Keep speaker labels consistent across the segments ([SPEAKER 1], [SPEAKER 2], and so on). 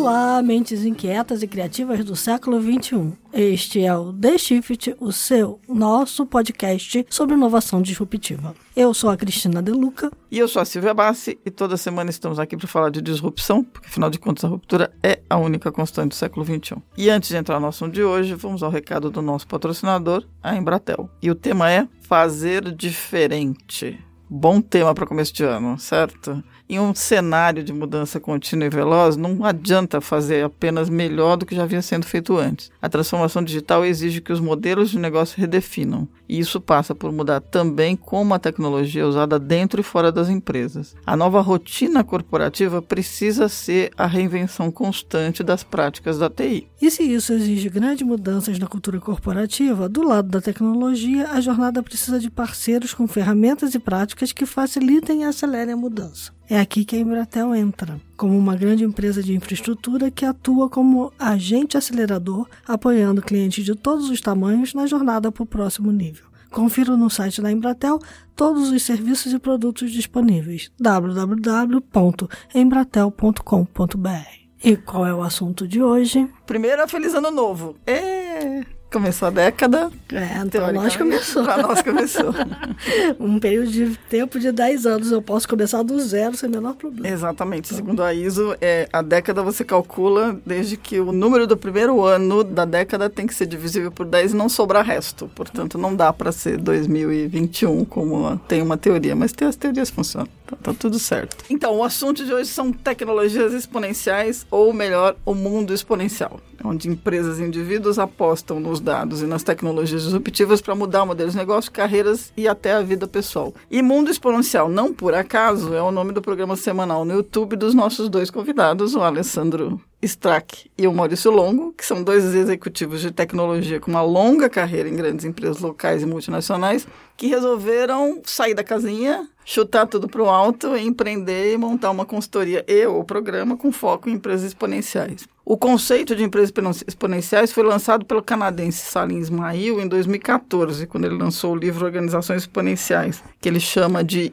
[SPEAKER 1] Olá, mentes inquietas e criativas do século XXI. Este é o The Shift, o seu, nosso podcast sobre inovação disruptiva. Eu sou a Cristina De Luca.
[SPEAKER 2] E eu sou a Silvia Bassi, e toda semana estamos aqui para falar de disrupção, porque afinal de contas a ruptura é a única constante do século XXI. E antes de entrar no assunto de hoje, vamos ao recado do nosso patrocinador, a Embratel. E o tema é Fazer Diferente. Bom tema para começo de ano, certo? Em um cenário de mudança contínua e veloz, não adianta fazer apenas melhor do que já vinha sendo feito antes. A transformação digital exige que os modelos de negócio redefinam, e isso passa por mudar também como a tecnologia é usada dentro e fora das empresas. A nova rotina corporativa precisa ser a reinvenção constante das práticas da TI.
[SPEAKER 1] E se isso exige grandes mudanças na cultura corporativa, do lado da tecnologia, a jornada precisa de parceiros com ferramentas e práticas que facilitem e acelerem a mudança. É aqui que a Embratel entra, como uma grande empresa de infraestrutura que atua como agente acelerador, apoiando clientes de todos os tamanhos na jornada para o próximo nível. Confira no site da Embratel todos os serviços e produtos disponíveis www.embratel.com.br. E qual é o assunto de hoje?
[SPEAKER 2] Primeiro, feliz ano novo. É. Começou a década.
[SPEAKER 1] É, então nós começou.
[SPEAKER 2] Para nós começou.
[SPEAKER 1] um período de tempo de 10 anos. Eu posso começar do zero sem o menor problema.
[SPEAKER 2] Exatamente. Então. Segundo a ISO, é, a década você calcula desde que o número do primeiro ano da década tem que ser divisível por 10 e não sobrar resto. Portanto, não dá para ser 2021 como tem uma teoria, mas tem as teorias funcionam. Tá, tá tudo certo. Então, o assunto de hoje são tecnologias exponenciais, ou melhor, o mundo exponencial onde empresas e indivíduos apostam nos dados e nas tecnologias disruptivas para mudar modelos de negócio, carreiras e até a vida pessoal. E Mundo Exponencial, não por acaso, é o nome do programa semanal no YouTube dos nossos dois convidados, o Alessandro Strack e o Maurício Longo, que são dois executivos de tecnologia com uma longa carreira em grandes empresas locais e multinacionais, que resolveram sair da casinha, chutar tudo para o alto, empreender e montar uma consultoria e ou programa com foco em empresas exponenciais. O conceito de empresas exponenciais foi lançado pelo canadense Salim Ismail em 2014, quando ele lançou o livro Organizações Exponenciais, que ele chama de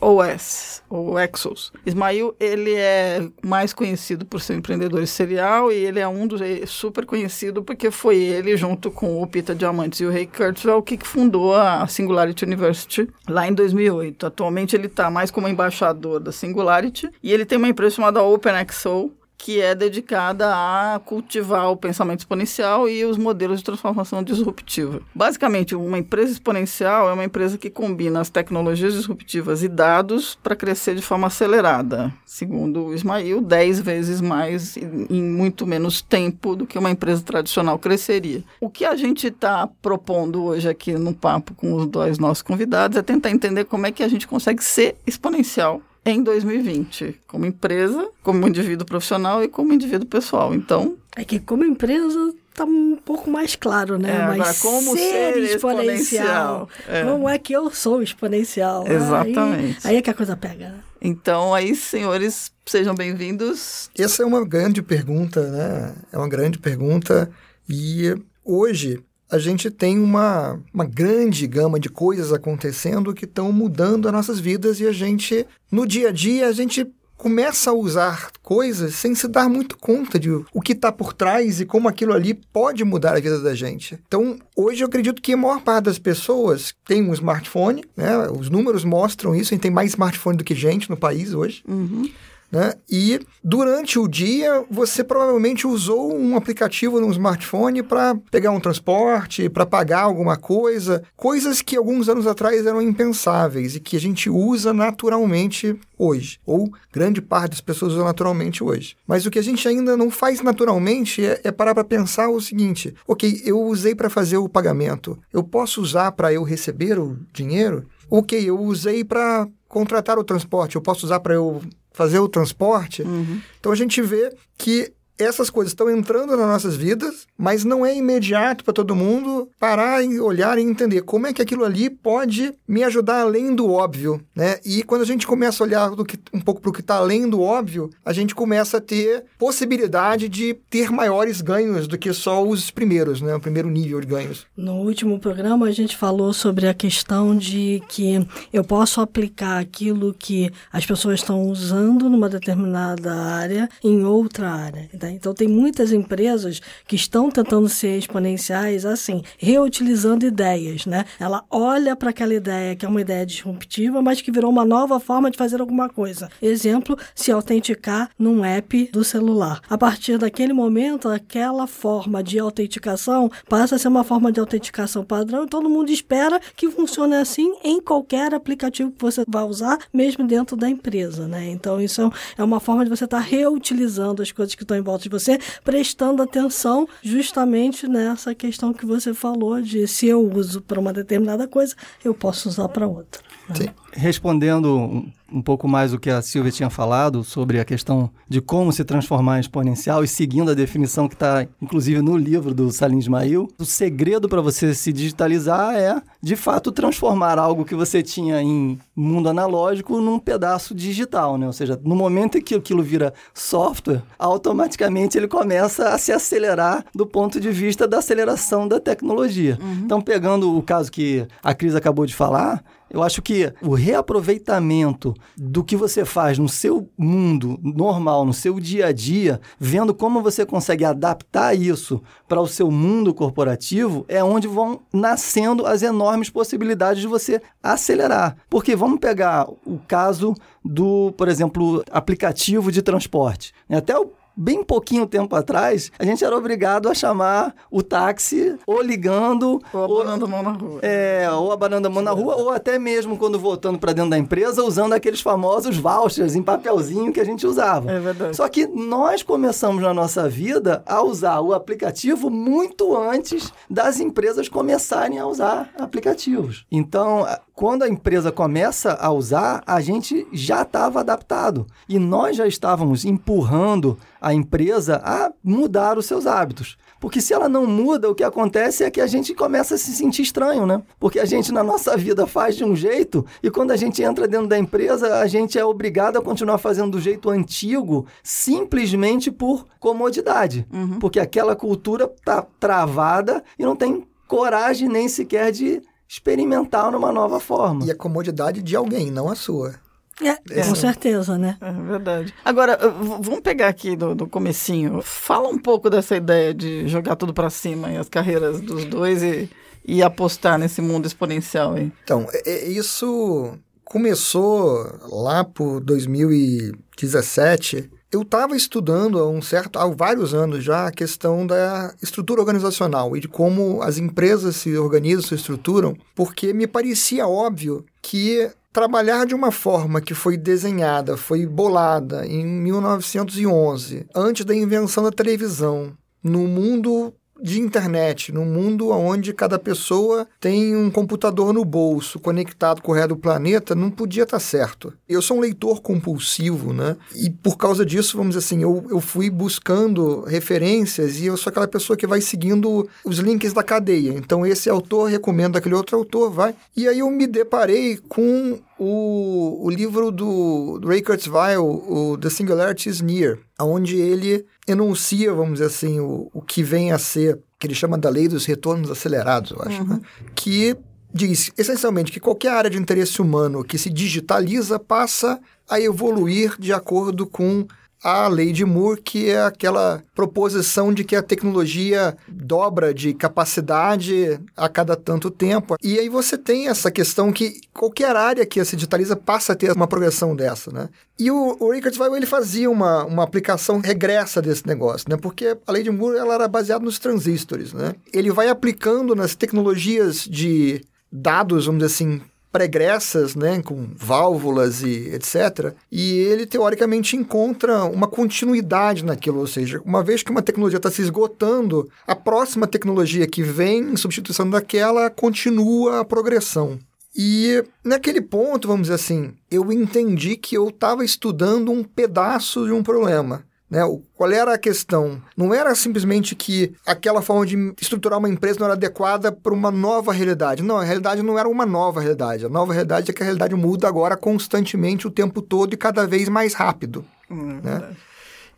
[SPEAKER 2] XOS, ou Exos. Ismail, ele é mais conhecido por ser um empreendedor serial e ele é um dos é super conhecido porque foi ele, junto com o Pita Diamantes e o Ray Kurzweil, que fundou a Singularity University lá em 2008. Atualmente ele está mais como embaixador da Singularity e ele tem uma empresa chamada OpenXO, que é dedicada a cultivar o pensamento exponencial e os modelos de transformação disruptiva. Basicamente, uma empresa exponencial é uma empresa que combina as tecnologias disruptivas e dados para crescer de forma acelerada. Segundo o Ismail, 10 vezes mais em muito menos tempo do que uma empresa tradicional cresceria. O que a gente está propondo hoje aqui no papo com os dois nossos convidados é tentar entender como é que a gente consegue ser exponencial em 2020, como empresa, como indivíduo profissional e como indivíduo pessoal. Então.
[SPEAKER 1] É que como empresa tá um pouco mais claro, né?
[SPEAKER 2] É, Mas como ser, ser exponencial?
[SPEAKER 1] É. Como é que eu sou exponencial?
[SPEAKER 2] Exatamente.
[SPEAKER 1] Aí, aí é que a coisa pega.
[SPEAKER 2] Então, aí, senhores, sejam bem-vindos.
[SPEAKER 3] Essa é uma grande pergunta, né? É uma grande pergunta. E hoje a gente tem uma, uma grande gama de coisas acontecendo que estão mudando as nossas vidas e a gente, no dia a dia, a gente começa a usar coisas sem se dar muito conta de o que está por trás e como aquilo ali pode mudar a vida da gente. Então, hoje eu acredito que a maior parte das pessoas tem um smartphone, né? Os números mostram isso, a gente tem mais smartphone do que gente no país hoje.
[SPEAKER 2] Uhum.
[SPEAKER 3] Né? E durante o dia você provavelmente usou um aplicativo no smartphone para pegar um transporte, para pagar alguma coisa, coisas que alguns anos atrás eram impensáveis e que a gente usa naturalmente hoje, ou grande parte das pessoas usam naturalmente hoje. Mas o que a gente ainda não faz naturalmente é, é parar para pensar o seguinte: ok, eu usei para fazer o pagamento, eu posso usar para eu receber o dinheiro? Ok, eu usei para contratar o transporte, eu posso usar para eu fazer o transporte.
[SPEAKER 2] Uhum.
[SPEAKER 3] Então a gente vê que essas coisas estão entrando nas nossas vidas, mas não é imediato para todo mundo parar e olhar e entender como é que aquilo ali pode me ajudar além do óbvio, né? E quando a gente começa a olhar que, um pouco para o que está além do óbvio, a gente começa a ter possibilidade de ter maiores ganhos do que só os primeiros, né? O primeiro nível de ganhos.
[SPEAKER 1] No último programa a gente falou sobre a questão de que eu posso aplicar aquilo que as pessoas estão usando numa determinada área em outra área. Tá? Então tem muitas empresas que estão tentando ser exponenciais assim, reutilizando ideias, né? Ela olha para aquela ideia que é uma ideia disruptiva, mas que virou uma nova forma de fazer alguma coisa. Exemplo, se autenticar num app do celular. A partir daquele momento, aquela forma de autenticação passa a ser uma forma de autenticação padrão e todo mundo espera que funcione assim em qualquer aplicativo que você vai usar, mesmo dentro da empresa, né? Então isso é uma forma de você estar tá reutilizando as coisas que estão em volta de você, prestando atenção justamente nessa questão que você falou de se eu uso para uma determinada coisa, eu posso usar para outra.
[SPEAKER 3] Né?
[SPEAKER 4] Respondendo um pouco mais o que a Silvia tinha falado sobre a questão de como se transformar em exponencial e seguindo a definição que está, inclusive, no livro do Salim Ismail, o segredo para você se digitalizar é, de fato, transformar algo que você tinha em mundo analógico num pedaço digital, né? Ou seja, no momento em que aquilo vira software, automaticamente ele começa a se acelerar do ponto de vista da aceleração da tecnologia. Uhum. Então, pegando o caso que a Cris acabou de falar, eu acho que o reaproveitamento do que você faz no seu mundo normal, no seu dia a dia, vendo como você consegue adaptar isso para o seu mundo corporativo, é onde vão nascendo as enormes possibilidades de você acelerar. Porque vamos pegar o caso do, por exemplo, aplicativo de transporte. Até o bem pouquinho tempo atrás, a gente era obrigado a chamar o táxi ou ligando.
[SPEAKER 2] Ou abanando a mão na rua.
[SPEAKER 4] É, ou abanando a mão na rua, ou até mesmo quando voltando para dentro da empresa, usando aqueles famosos vouchers em papelzinho que a gente usava.
[SPEAKER 2] É verdade.
[SPEAKER 4] Só que nós começamos na nossa vida a usar o aplicativo muito antes das empresas começarem a usar aplicativos. Então, quando a empresa começa a usar, a gente já estava adaptado. E nós já estávamos empurrando a empresa a mudar os seus hábitos. Porque se ela não muda, o que acontece é que a gente começa a se sentir estranho, né? Porque a gente na nossa vida faz de um jeito e quando a gente entra dentro da empresa, a gente é obrigado a continuar fazendo do jeito antigo, simplesmente por comodidade. Uhum. Porque aquela cultura tá travada e não tem coragem nem sequer de experimentar numa nova forma.
[SPEAKER 3] E a comodidade de alguém, não a sua.
[SPEAKER 1] É, é, com certeza, né?
[SPEAKER 2] É verdade. Agora, vamos pegar aqui do, do comecinho. Fala um pouco dessa ideia de jogar tudo para cima e as carreiras dos dois e, e apostar nesse mundo exponencial aí.
[SPEAKER 3] Então, é, é, isso começou lá por 2017 eu estava estudando há um certo, há vários anos já a questão da estrutura organizacional e de como as empresas se organizam, se estruturam, porque me parecia óbvio que trabalhar de uma forma que foi desenhada, foi bolada em 1911, antes da invenção da televisão, no mundo de internet, num mundo onde cada pessoa tem um computador no bolso conectado com o resto do planeta, não podia estar tá certo. Eu sou um leitor compulsivo, né? E por causa disso, vamos dizer assim, eu, eu fui buscando referências e eu sou aquela pessoa que vai seguindo os links da cadeia. Então, esse autor recomenda aquele outro autor, vai. E aí eu me deparei com o, o livro do, Ray Kurzweil, o The Singularity is Near, onde ele enuncia, vamos dizer assim, o, o que vem a ser, que ele chama da lei dos retornos acelerados, eu acho, né? uhum. né? que diz essencialmente que qualquer área de interesse humano que se digitaliza passa a evoluir de acordo com a lei de Moore, que é aquela proposição de que a tecnologia dobra de capacidade a cada tanto tempo. E aí você tem essa questão que qualquer área que se digitaliza passa a ter uma progressão dessa, né? E o, o Rickard Weill, ele fazia uma, uma aplicação regressa desse negócio, né? Porque a lei de Moore ela era baseada nos transistores, né? Ele vai aplicando nas tecnologias de dados, vamos dizer assim, pregressas, né, com válvulas e etc. E ele teoricamente encontra uma continuidade naquilo, ou seja, uma vez que uma tecnologia está se esgotando, a próxima tecnologia que vem em substituição daquela continua a progressão. E naquele ponto, vamos dizer assim, eu entendi que eu estava estudando um pedaço de um problema. Né? Qual era a questão? Não era simplesmente que aquela forma de estruturar uma empresa não era adequada para uma nova realidade. Não, a realidade não era uma nova realidade. A nova realidade é que a realidade muda agora constantemente, o tempo todo e cada vez mais rápido.
[SPEAKER 2] Hum,
[SPEAKER 3] né?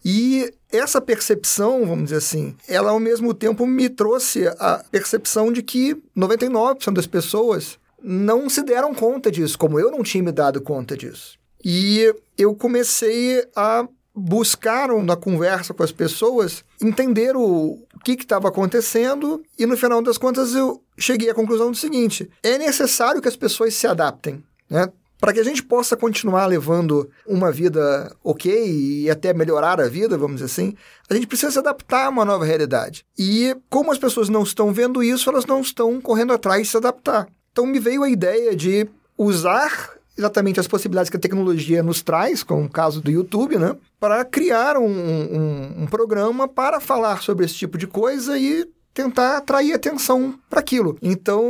[SPEAKER 3] E essa percepção, vamos dizer assim, ela ao mesmo tempo me trouxe a percepção de que 99% das pessoas não se deram conta disso, como eu não tinha me dado conta disso. E eu comecei a buscar na conversa com as pessoas entender o, que estava acontecendo e no final das contas eu cheguei à conclusão do seguinte: é necessário que as pessoas se adaptem, né? Para que a gente possa continuar levando uma vida ok e até melhorar a vida, vamos dizer assim, a gente precisa se adaptar a uma nova realidade. E como as pessoas não estão vendo isso, elas não estão correndo atrás de se adaptar. Então me veio a ideia de usar exatamente as possibilidades que a tecnologia nos traz, como o caso do YouTube, né? Para criar um, um, um programa para falar sobre esse tipo de coisa e tentar atrair atenção para aquilo. Então,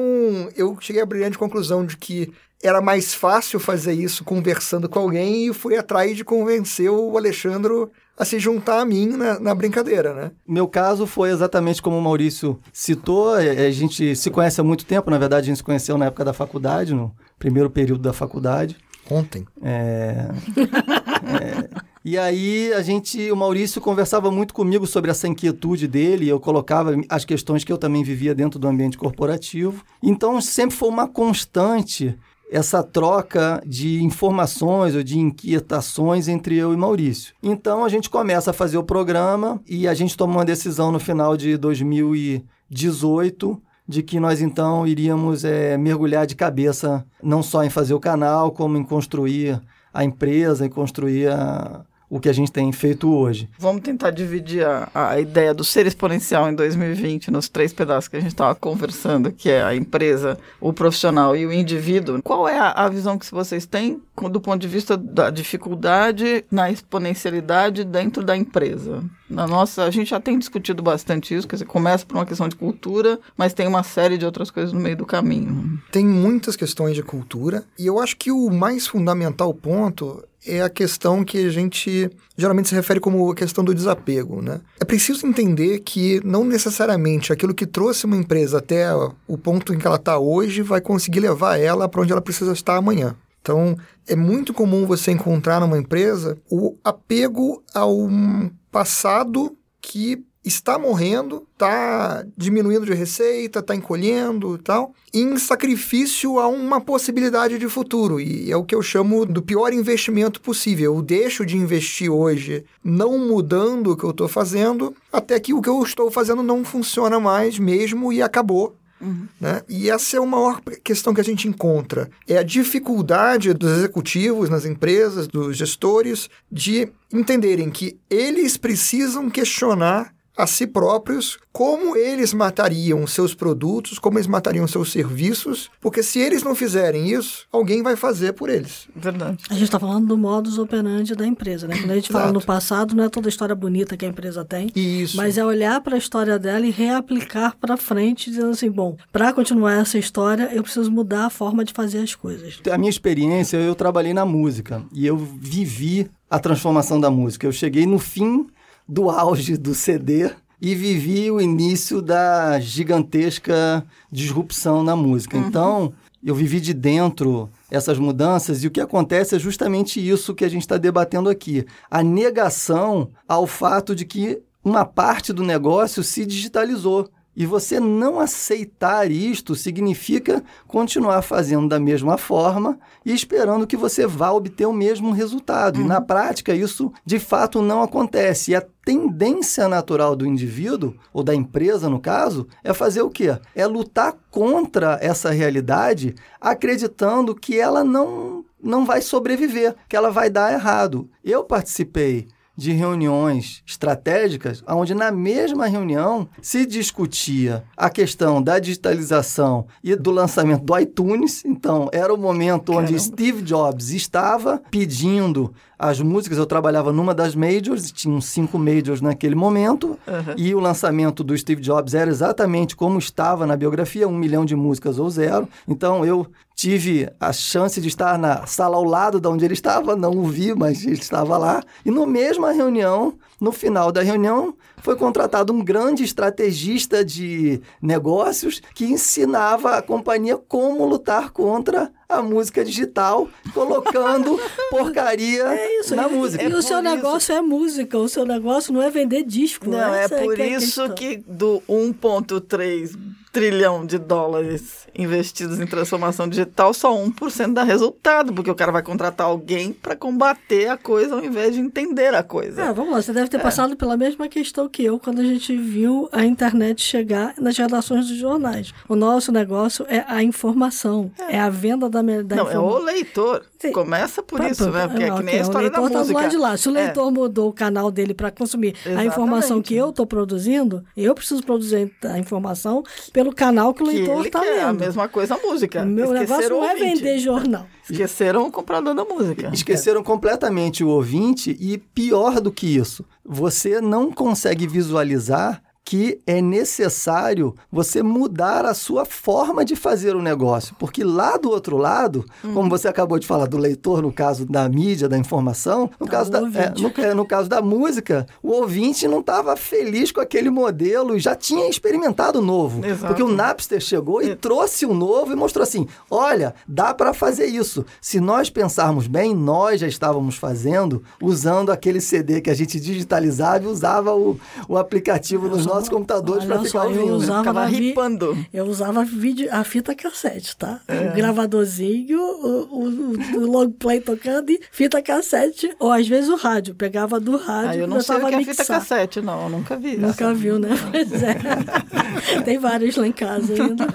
[SPEAKER 3] eu cheguei à brilhante conclusão de que era mais fácil fazer isso conversando com alguém e fui atrás de convencer o Alexandre a se juntar a mim na, na, brincadeira, né?
[SPEAKER 4] Meu caso foi exatamente como o Maurício citou. A gente se conhece há muito tempo, na verdade, a gente se conheceu na época da faculdade, no primeiro período da faculdade.
[SPEAKER 3] Ontem.
[SPEAKER 4] É... é... E aí a gente, o Maurício conversava muito comigo sobre essa inquietude dele, eu colocava as questões que eu também vivia dentro do ambiente corporativo. Então sempre foi uma constante essa troca de informações ou de inquietações entre eu e Maurício. Então a gente começa a fazer o programa e a gente toma uma decisão no final de 2018 de que nós então iríamos é, mergulhar de cabeça não só em fazer o canal, como em construir a empresa e construir a, o que a gente tem feito hoje.
[SPEAKER 2] Vamos tentar dividir a, a ideia do ser exponencial em 2020 nos três pedaços que a gente estava conversando, que é a empresa, o profissional e o indivíduo. Qual é a, a visão que vocês têm do ponto de vista da dificuldade na exponencialidade dentro da empresa? Na nossa, a gente já tem discutido bastante isso, quer dizer, começa por uma questão de cultura, mas tem uma série de outras coisas no meio do caminho.
[SPEAKER 3] Tem muitas questões de cultura, e eu acho que o mais fundamental ponto é a questão que a gente geralmente se refere como a questão do desapego, né? É preciso entender que não necessariamente aquilo que trouxe uma empresa até o ponto em que ela está hoje vai conseguir levar ela para onde ela precisa estar amanhã. Então, é muito comum você encontrar numa empresa o apego ao passado que está morrendo, está diminuindo de receita, está encolhendo e tal, em sacrifício a uma possibilidade de futuro. E é o que eu chamo do pior investimento possível. Eu deixo de investir hoje não mudando o que eu estou fazendo, até que o que eu estou fazendo não funciona mais mesmo e acabou. Uhum. Né? E essa é a maior questão que a gente encontra. É a dificuldade dos executivos nas empresas, dos gestores, de entenderem que eles precisam questionar a si próprios como eles matariam seus produtos, como eles matariam seus serviços, porque se eles não fizerem isso, alguém vai fazer por eles.
[SPEAKER 2] Verdade.
[SPEAKER 1] A gente está falando do modus operandi da empresa, né? Quando a gente fala no passado, não é toda a história bonita que a empresa tem,
[SPEAKER 3] isso.
[SPEAKER 1] mas é olhar para a história dela e reaplicar para frente, dizendo assim, bom, para continuar essa história, eu preciso mudar a forma de fazer as coisas.
[SPEAKER 4] A minha experiência, eu trabalhei na música e eu vivi a transformação da música. Eu cheguei no fim do auge do CD e vivi o início da gigantesca disrupção na música. Uhum. Então, eu vivi de dentro essas mudanças e o que acontece é justamente isso que a gente está debatendo aqui: a negação ao fato de que uma parte do negócio se digitalizou. E você não aceitar isto significa continuar fazendo da mesma forma e esperando que você vá obter o mesmo resultado. Uhum. E na prática, isso de fato não acontece. E a tendência natural do indivíduo, ou da empresa no caso, é fazer o quê? É lutar contra essa realidade, acreditando que ela não, não vai sobreviver, que ela vai dar errado. Eu participei de reuniões estratégicas, onde na mesma reunião se discutia a questão da digitalização e do lançamento do iTunes. Então, era o momento Caramba. onde Steve Jobs estava pedindo as músicas. Eu trabalhava numa das majors, tinham cinco majors naquele momento, uhum. e o lançamento do Steve Jobs era exatamente como estava na biografia, um milhão de músicas ou zero. Então, eu tive a chance de estar na sala ao lado de onde ele estava, não o vi, mas ele estava lá. E no mesma reunião, no final da reunião, foi contratado um grande estrategista de negócios que ensinava a companhia como lutar contra a música digital, colocando porcaria
[SPEAKER 1] É isso,
[SPEAKER 4] na
[SPEAKER 1] e,
[SPEAKER 4] música.
[SPEAKER 1] E o
[SPEAKER 2] por
[SPEAKER 1] seu
[SPEAKER 2] isso-
[SPEAKER 1] negócio é música, o seu negócio não é vender disco.
[SPEAKER 2] Não, é
[SPEAKER 1] essa
[SPEAKER 2] por
[SPEAKER 1] que a
[SPEAKER 2] isso que do 1,3 trilhão de dólares investidos em transformação digital, só 1% dá resultado, porque o cara vai contratar alguém para combater a coisa ao invés de entender a coisa.
[SPEAKER 1] É, vamos lá, você deve ter passado pela mesma questão que eu quando a gente viu a internet chegar nas redações dos jornais. O nosso negócio é a informação, é, a venda da, da
[SPEAKER 2] Não, é o leitor.
[SPEAKER 1] Sim.
[SPEAKER 2] Começa por
[SPEAKER 1] Pá,
[SPEAKER 2] isso,
[SPEAKER 1] pá,
[SPEAKER 2] né? Porque é
[SPEAKER 1] ok,
[SPEAKER 2] que nem a
[SPEAKER 1] o
[SPEAKER 2] história da
[SPEAKER 1] leitor tá do
[SPEAKER 2] música.
[SPEAKER 1] lado de lá. Se o
[SPEAKER 2] É.
[SPEAKER 1] leitor mudou o canal dele para consumir a informação
[SPEAKER 2] Exatamente.
[SPEAKER 1] que eu estou produzindo, eu preciso produzir a informação pelo canal que o leitor está
[SPEAKER 2] quer. A
[SPEAKER 1] lendo.
[SPEAKER 2] mesma coisa a música.
[SPEAKER 1] O meu negócio
[SPEAKER 2] Esqueceram
[SPEAKER 1] não
[SPEAKER 2] o
[SPEAKER 1] é
[SPEAKER 2] ouvinte.
[SPEAKER 1] vender jornal.
[SPEAKER 2] Esqueceram o comprador da música.
[SPEAKER 4] Esqueceram completamente o ouvinte e pior do que isso, você não consegue visualizar que é necessário você mudar a sua forma de fazer o negócio, porque lá do outro lado, como você acabou de falar do leitor no caso da mídia, da informação, no
[SPEAKER 1] Tá,
[SPEAKER 4] caso da, é, no, é, no caso da música, o ouvinte não estava feliz com aquele modelo e já tinha experimentado o novo,
[SPEAKER 2] Exato.
[SPEAKER 4] porque o Napster chegou e trouxe o novo e mostrou assim: olha, dá para fazer isso. Se nós pensarmos bem, nós já estávamos fazendo usando aquele CD que a gente digitalizava e usava o, o aplicativo nos nossos computadores
[SPEAKER 1] olha
[SPEAKER 4] para ficar
[SPEAKER 1] só, eu
[SPEAKER 4] ouvindo.
[SPEAKER 1] usava
[SPEAKER 2] Ficava
[SPEAKER 1] na vi-
[SPEAKER 2] ripando.
[SPEAKER 1] Eu usava vídeo, a fita cassete, tá?
[SPEAKER 2] É.
[SPEAKER 1] O gravadorzinho, o, o, o long play tocando e fita cassete, ou às vezes o rádio. Pegava do rádio
[SPEAKER 2] Ah, eu não sei o que é fita cassete, não. Eu nunca vi.
[SPEAKER 1] Nunca
[SPEAKER 2] essa.
[SPEAKER 1] viu, né? Pois é. Tem vários lá em casa ainda.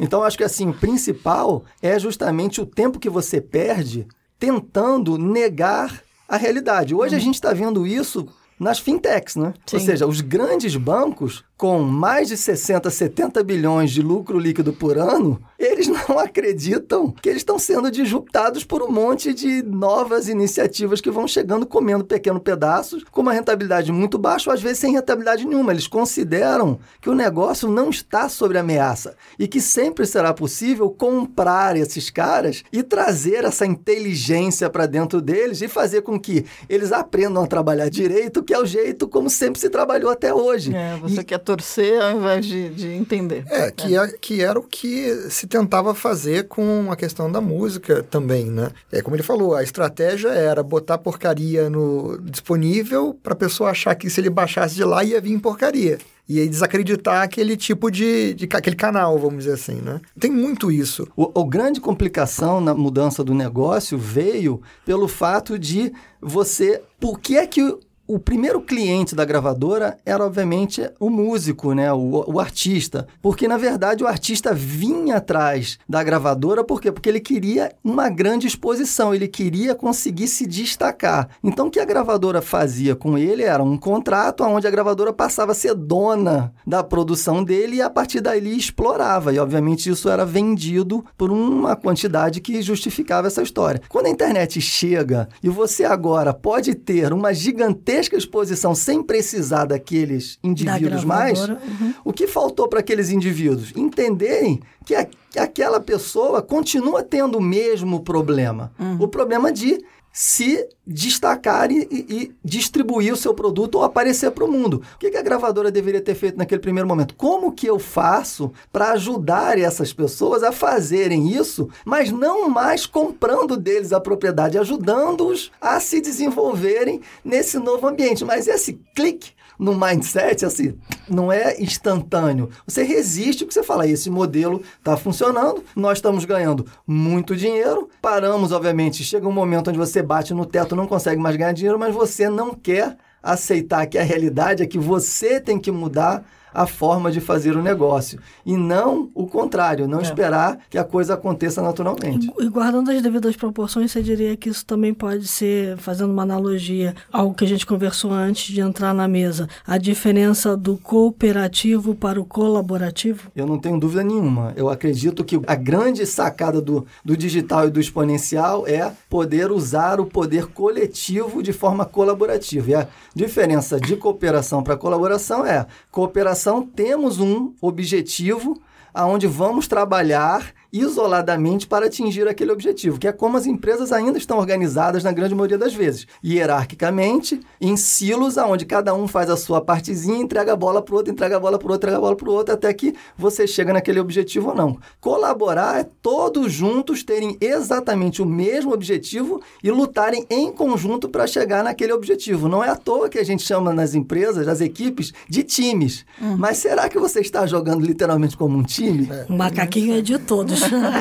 [SPEAKER 4] Então, acho que assim, o principal é justamente o tempo que você perde tentando negar a realidade. Hoje a gente está vendo isso nas fintechs, né? Ou
[SPEAKER 2] Sim.
[SPEAKER 4] seja, os grandes bancos com mais de 60, 70 bilhões de lucro líquido por ano, eles não acreditam que eles estão sendo disruptados por um monte de novas iniciativas que vão chegando comendo pequenos pedaços, com uma rentabilidade muito baixa, ou às vezes sem rentabilidade nenhuma. Eles consideram que o negócio não está sob ameaça e que sempre será possível comprar esses caras e trazer essa inteligência para dentro deles e fazer com que eles aprendam a trabalhar direito, que é o jeito como sempre se trabalhou até hoje.
[SPEAKER 2] É, você quer torcer ao invés de, de entender.
[SPEAKER 3] É, que, é, que era o que se tentava fazer com a questão da música também, né? É como ele falou, a estratégia era botar porcaria no disponível para a pessoa achar que se ele baixasse de lá ia vir porcaria. E aí desacreditar aquele tipo de, de aquele canal, vamos dizer assim, né? Tem muito isso.
[SPEAKER 4] O, a grande complicação na mudança do negócio veio pelo fato de você. Por que é que o, primeiro cliente da gravadora era, obviamente, o músico, né? O, o artista. Porque, na verdade, o artista vinha atrás da gravadora, por quê? Porque ele queria uma grande exposição, ele queria conseguir se destacar. Então, o que a gravadora fazia com ele era um contrato onde a gravadora passava a ser dona da produção dele e a partir dali explorava. E, obviamente, isso era vendido por uma quantidade que justificava essa história. Quando a internet chega e você agora pode ter uma gigantesca exposição sem precisar daqueles indivíduos mais,
[SPEAKER 1] gravadora, uhum.
[SPEAKER 4] o que faltou para aqueles indivíduos? Entenderem que, a- que aquela pessoa continua tendo o mesmo problema. O problema de se destacar e, e- distribuir o seu produto ou aparecer para o mundo. O que a gravadora deveria ter feito naquele primeiro momento? Como que eu faço para ajudar essas pessoas a fazerem isso, mas não mais comprando deles a propriedade, ajudando-os a se desenvolverem nesse novo ambiente. Mas esse clique no mindset, assim, não é instantâneo. Você resiste o que você fala, esse modelo está funcionando, nós estamos ganhando muito dinheiro, paramos, obviamente, chega um momento onde você bate no teto, não consegue mais ganhar dinheiro, mas você não quer aceitar que a realidade é que você tem que mudar a forma de fazer o negócio e não o contrário, não esperar que a coisa aconteça naturalmente.
[SPEAKER 1] E guardando as devidas proporções, você diria que isso também pode ser, fazendo uma analogia ao que a gente conversou antes de entrar na mesa, a diferença do cooperativo para o colaborativo?
[SPEAKER 4] Eu não tenho dúvida nenhuma. Eu acredito que a grande sacada do, do digital e do exponencial é poder usar o poder coletivo de forma colaborativa. E a diferença de cooperação para colaboração é cooperação temos um objetivo aonde vamos trabalhar isoladamente para atingir aquele objetivo, que é como as empresas ainda estão organizadas na grande maioria das vezes, hierarquicamente, em silos, aonde cada um faz a sua partezinha, entrega a bola para o outro, entrega a bola para o outro, entrega a bola para o outro, até que você chega naquele objetivo ou não. Colaborar é todos juntos terem exatamente o mesmo objetivo e lutarem em conjunto para chegar naquele objetivo. Não é à toa que a gente chama nas empresas, as equipes, de times. Uhum. Mas será que você está jogando literalmente como um time?
[SPEAKER 1] É. O macaquinho é de todos.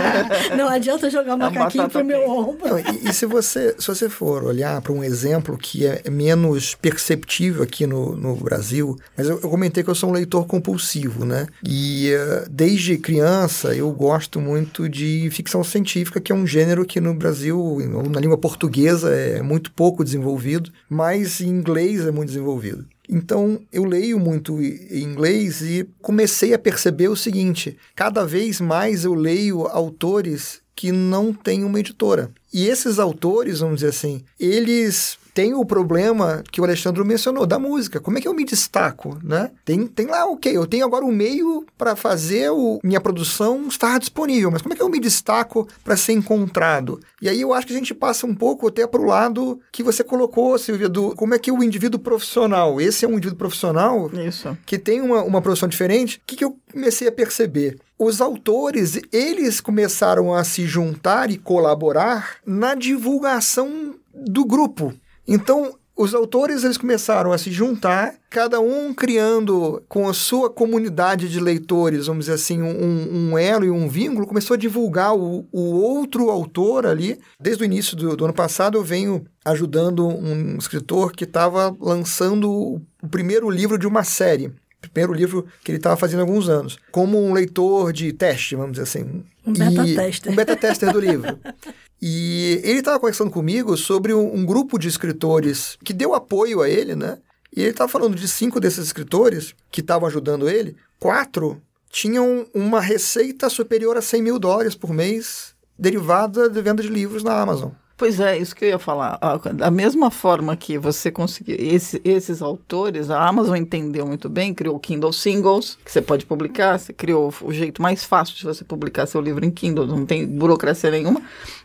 [SPEAKER 1] não adianta jogar é macaquinho pro meu ombro.
[SPEAKER 3] E, e, se você se você for olhar para um exemplo que é menos perceptível aqui no, no Brasil, mas eu, eu, comentei que eu sou um leitor compulsivo, né? E uh, desde criança eu gosto muito de ficção científica, que é um gênero que no Brasil, na língua portuguesa, é muito pouco desenvolvido, mas em inglês é muito desenvolvido. Então, eu leio muito em inglês e comecei a perceber o seguinte: cada vez mais eu leio autores que não têm uma editora. E esses autores, vamos dizer assim, eles tem o problema que o Alexandre mencionou, da música. Como é que eu me destaco, né? Tem, tem lá, ok, eu tenho agora um meio para fazer o, minha produção estar disponível, mas como é que eu me destaco para ser encontrado? E aí eu acho que a gente passa um pouco até para o lado que você colocou, Silvia, do como é que o indivíduo profissional, esse é um indivíduo profissional
[SPEAKER 2] Isso.
[SPEAKER 3] que tem uma, uma profissão diferente, o que, que eu comecei a perceber? os autores, eles começaram a se juntar e colaborar na divulgação do grupo. Então, os autores eles começaram a se juntar, cada um criando com a sua comunidade de leitores, vamos dizer assim, um, um elo e um vínculo, começou a divulgar o, o outro autor ali. Desde o início do, do ano passado, eu venho ajudando um escritor que estava lançando o primeiro livro de uma série. Primeiro livro que ele estava fazendo há alguns anos, como um leitor de teste, vamos dizer assim.
[SPEAKER 1] Um beta-tester.
[SPEAKER 3] Um beta-tester do livro. E ele estava conversando comigo sobre um, um, grupo de escritores que deu apoio a ele, né? E ele estava falando de cinco desses escritores que estavam ajudando ele, quatro tinham uma receita superior a 100 mil dólares por mês derivada de venda de livros na Amazon.
[SPEAKER 2] Pois é, isso que eu ia falar. Da mesma forma que você conseguiu, esse, esses autores, a Amazon entendeu muito bem, criou o Kindle Singles, que você pode publicar, você criou o jeito mais fácil de você publicar seu livro em Kindle, não tem burocracia nenhuma.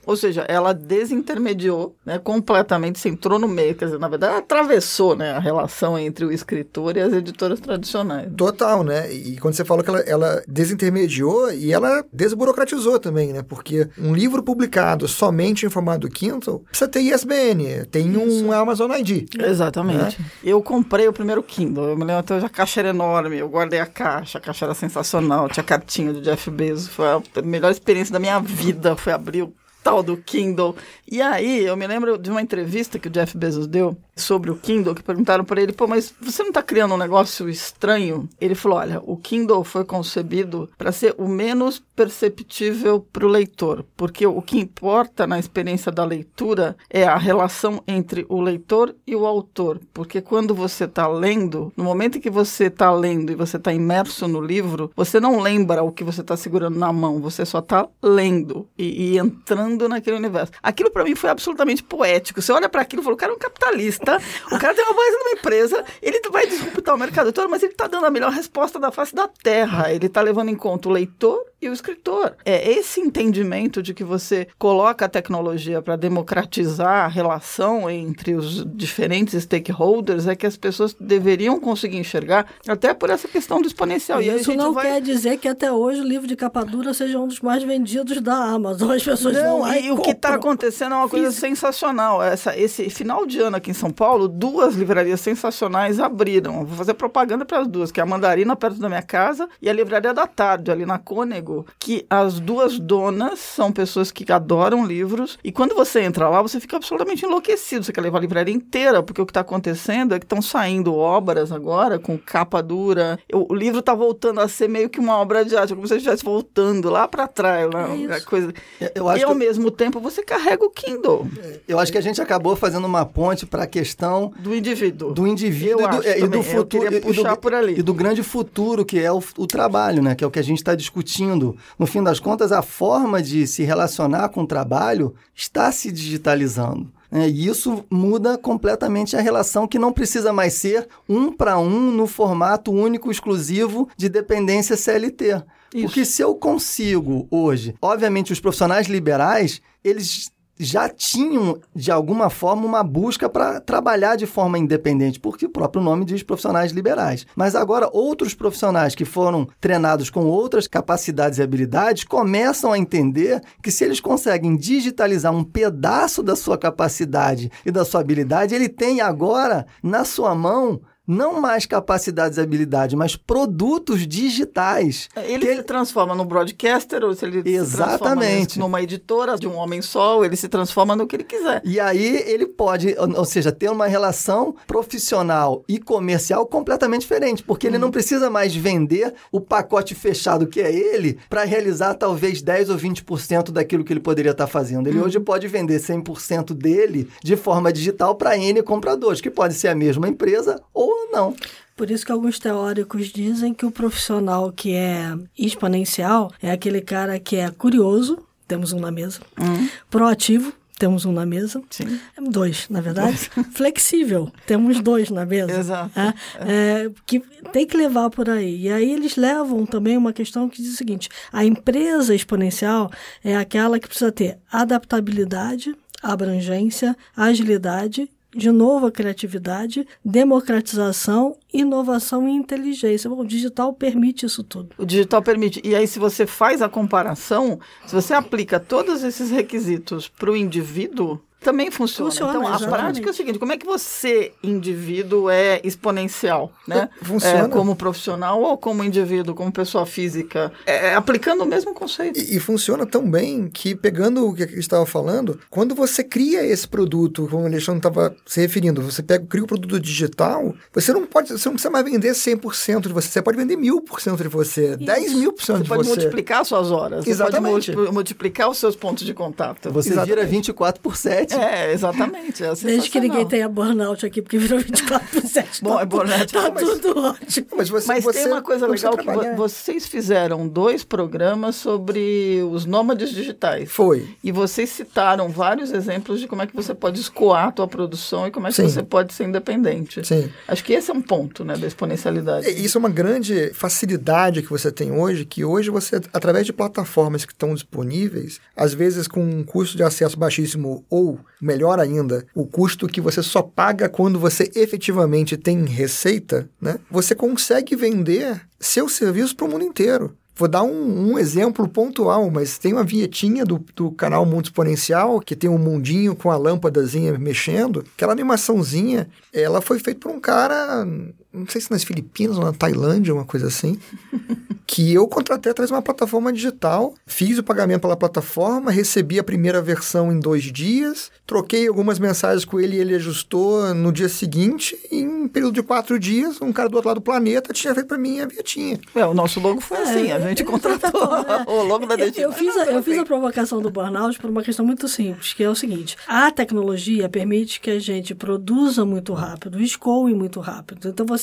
[SPEAKER 2] Ou seja, ela desintermediou né, completamente, se entrou no meio, quer dizer, na verdade, atravessou né, a relação entre o escritor e as editoras tradicionais.
[SPEAKER 3] Total, né? E quando você falou que ela, ela desintermediou e ela desburocratizou também, né? Porque um livro publicado somente em formato Kindle precisa ter ISBN, tem Isso. um Amazon ID.
[SPEAKER 2] Exatamente. Né? Eu comprei o primeiro Kindle, eu me lembro até hoje a caixa era enorme, eu guardei a caixa, a caixa era sensacional, tinha cartinha do Jeff Bezos, foi a melhor experiência da minha vida, foi abrir o tal do Kindle. E aí, eu me lembro de uma entrevista que o Jeff Bezos deu sobre o Kindle, que perguntaram para ele, pô, mas você não está criando um negócio estranho? Ele falou, olha, o Kindle foi concebido para ser o menos perceptível para o leitor, porque o que importa na experiência da leitura é a relação entre o leitor e o autor, porque quando você está lendo, no momento em que você está lendo e você está imerso no livro, você não lembra o que você está segurando na mão, você só está lendo e, e entrando naquele universo. Aquilo para mim foi absolutamente poético. Você olha para aquilo e fala, o cara é um capitalista, o cara tem uma voz numa empresa, ele vai disruptar o mercado todo, mas ele está dando a melhor resposta da face da terra. Ele está levando em conta o leitor e o escritor. É esse entendimento de que você coloca a tecnologia para democratizar a relação entre os diferentes stakeholders é que as pessoas deveriam conseguir enxergar, até por essa questão do exponencial.
[SPEAKER 1] E isso não vai... quer dizer que até hoje o livro de capa dura seja um dos mais vendidos da Amazon. As pessoas não, vão e,
[SPEAKER 2] e o que está acontecendo é uma coisa Físico. sensacional. Essa, esse final de ano aqui em São Paulo, duas livrarias sensacionais abriram. Vou fazer propaganda para as duas, que é a Mandarina perto da minha casa e a Livraria da Tarde, ali na Cônego que as duas donas são pessoas que adoram livros e quando você entra lá, você fica absolutamente enlouquecido. Você quer levar a livraria inteira, porque o que está acontecendo é que estão saindo obras agora com capa dura. O, o livro está voltando a ser meio que uma obra de arte, como se estivesse voltando lá para trás. Lá, é coisa. Eu acho e ao que... mesmo tempo você carrega o Kindle.
[SPEAKER 4] Eu acho que a gente acabou fazendo uma ponte para a questão
[SPEAKER 2] do indivíduo.
[SPEAKER 4] Do indivíduo e do, é, e do, futuro.
[SPEAKER 2] e do.
[SPEAKER 4] E do grande futuro que é o, o trabalho, né? Que é o que a gente está discutindo no fim das contas, a forma de se relacionar com o trabalho está se digitalizando. Né? E isso muda completamente a relação que não precisa mais ser um para um no formato único exclusivo de dependência CLT
[SPEAKER 2] Isso.
[SPEAKER 4] Porque se eu consigo hoje, obviamente os profissionais liberais, eles já tinham, de alguma forma, uma busca para trabalhar de forma independente, porque o próprio nome diz profissionais liberais. Mas agora, outros profissionais que foram treinados com outras capacidades e habilidades começam a entender que se eles conseguem digitalizar um pedaço da sua capacidade e da sua habilidade, ele tem agora na sua mão não mais capacidades e habilidades, mas produtos digitais.
[SPEAKER 2] Ele se transforma no broadcaster, ou se ele
[SPEAKER 4] Exatamente.
[SPEAKER 2] se transforma numa editora de um homem só, ele se transforma no que ele quiser.
[SPEAKER 4] E aí ele pode, ou seja, ter uma relação profissional e comercial completamente diferente, porque ele não precisa mais vender o pacote fechado que é ele para realizar talvez 10 ou 20% daquilo que ele poderia estar fazendo. Ele hoje pode vender 100% dele de forma digital para N compradores, que pode ser a mesma empresa ou não.
[SPEAKER 1] Por isso que alguns teóricos dizem que o profissional que é exponencial é aquele cara que é curioso, temos um na mesa, proativo, temos um na mesa,
[SPEAKER 2] Sim.
[SPEAKER 1] dois, na verdade, flexível, temos dois na mesa.
[SPEAKER 2] Exato.
[SPEAKER 1] É, é, que tem que levar por aí. E aí eles levam também uma questão que diz o seguinte: a empresa exponencial é aquela que precisa ter adaptabilidade, abrangência, agilidade de novo a criatividade, democratização, inovação e inteligência. Bom, o digital permite isso tudo.
[SPEAKER 2] O digital permite. E aí, se você faz a comparação, se você aplica todos esses requisitos para o indivíduo, também funciona.
[SPEAKER 1] Funciona,
[SPEAKER 2] então, a
[SPEAKER 1] exatamente.
[SPEAKER 2] prática é o seguinte: como é que você, indivíduo, é exponencial, né?
[SPEAKER 3] Funciona.
[SPEAKER 2] É, como profissional ou como indivíduo, como pessoa física? É, aplicando o mesmo conceito.
[SPEAKER 3] E, e funciona tão bem que, pegando o que a gente estava falando, quando você cria esse produto, como o Alexandre estava se referindo, você pega, cria o produto digital, você não pode, você não precisa mais vender 100% de você, você pode vender 1000% de você, 10 mil por cento
[SPEAKER 2] Você
[SPEAKER 3] de
[SPEAKER 2] pode
[SPEAKER 3] você.
[SPEAKER 2] multiplicar suas horas.
[SPEAKER 3] Exatamente.
[SPEAKER 2] Você pode multi- multiplicar os seus pontos de contato.
[SPEAKER 4] Você
[SPEAKER 3] Exatamente.
[SPEAKER 4] vira 24 por 7.
[SPEAKER 2] É, exatamente. É
[SPEAKER 1] Desde que ninguém tenha burnout aqui, porque virou 24 por 7.
[SPEAKER 2] Bom,
[SPEAKER 1] tá
[SPEAKER 2] é burnout,
[SPEAKER 1] Tá
[SPEAKER 2] mas-
[SPEAKER 1] tudo ótimo.
[SPEAKER 3] Mas, você,
[SPEAKER 2] Mas
[SPEAKER 3] você
[SPEAKER 2] tem uma coisa legal que
[SPEAKER 3] trabalhar.
[SPEAKER 2] vo- vocês fizeram dois programas sobre os nômades digitais.
[SPEAKER 3] Foi.
[SPEAKER 2] E vocês citaram vários exemplos de como é que você pode escoar a tua produção e como é que
[SPEAKER 3] Sim.
[SPEAKER 2] você pode ser independente.
[SPEAKER 3] Sim.
[SPEAKER 2] Acho que esse é um ponto, né, da exponencialidade.
[SPEAKER 3] É, Isso é uma grande facilidade que você tem hoje, que hoje você, através de plataformas que estão disponíveis, às vezes com um custo de acesso baixíssimo ou, melhor ainda, o custo que você só paga quando você efetivamente tem receita, né? Você consegue vender seu serviço para o mundo inteiro. Vou dar um, um exemplo pontual, mas tem uma vinhetinha do, do canal Mundo Exponencial, que tem um mundinho com a lâmpadazinha mexendo. Aquela animaçãozinha, ela foi feita por um cara, não sei se nas Filipinas ou na Tailândia, uma coisa assim, que eu contratei através de uma plataforma digital, fiz o pagamento pela plataforma, recebi a primeira versão em dois dias, troquei algumas mensagens com ele e ele ajustou no dia seguinte, e em um período de quatro dias, um cara do outro lado do planeta tinha feito para mim a vinhetinha.
[SPEAKER 2] É, o nosso logo foi assim, a gente contratou o logo da
[SPEAKER 1] Eu,
[SPEAKER 2] Dedinho.
[SPEAKER 1] eu fiz a, eu fiz a provocação do burnout por uma questão muito simples, que é o seguinte: a tecnologia permite que a gente produza muito rápido, escoe muito rápido. Então você